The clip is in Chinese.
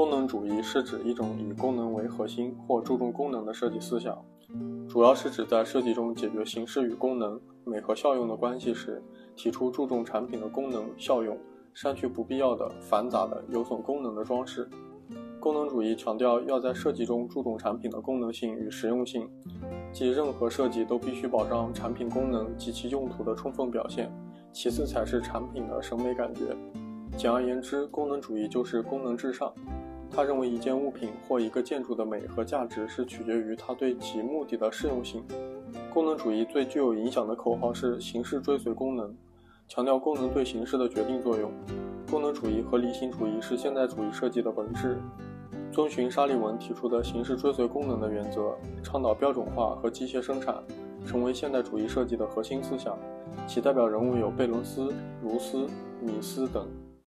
功能主义是指一种以功能为核心或注重功能的设计思想，主要是指在设计中解决形式与功能、美和效用的关系时，提出注重产品的功能效用，删去不必要的、繁杂的、有损功能的装饰。功能主义强调要在设计中注重产品的功能性与实用性，即任何设计都必须保障产品功能及其用途的充分表现，其次才是产品的审美感觉。简而言之，功能主义就是功能至上。他认为一件物品或一个建筑的美和价值是取决于它对其目的的适用性。功能主义最具有影响的口号是“形式追随功能”，强调功能对形式的决定作用。功能主义和理性主义是现代主义设计的本质，遵循沙利文提出的形式追随功能的原则，倡导标准化和机械生产，成为现代主义设计的核心思想。其代表人物有贝伦斯、卢斯、米斯等。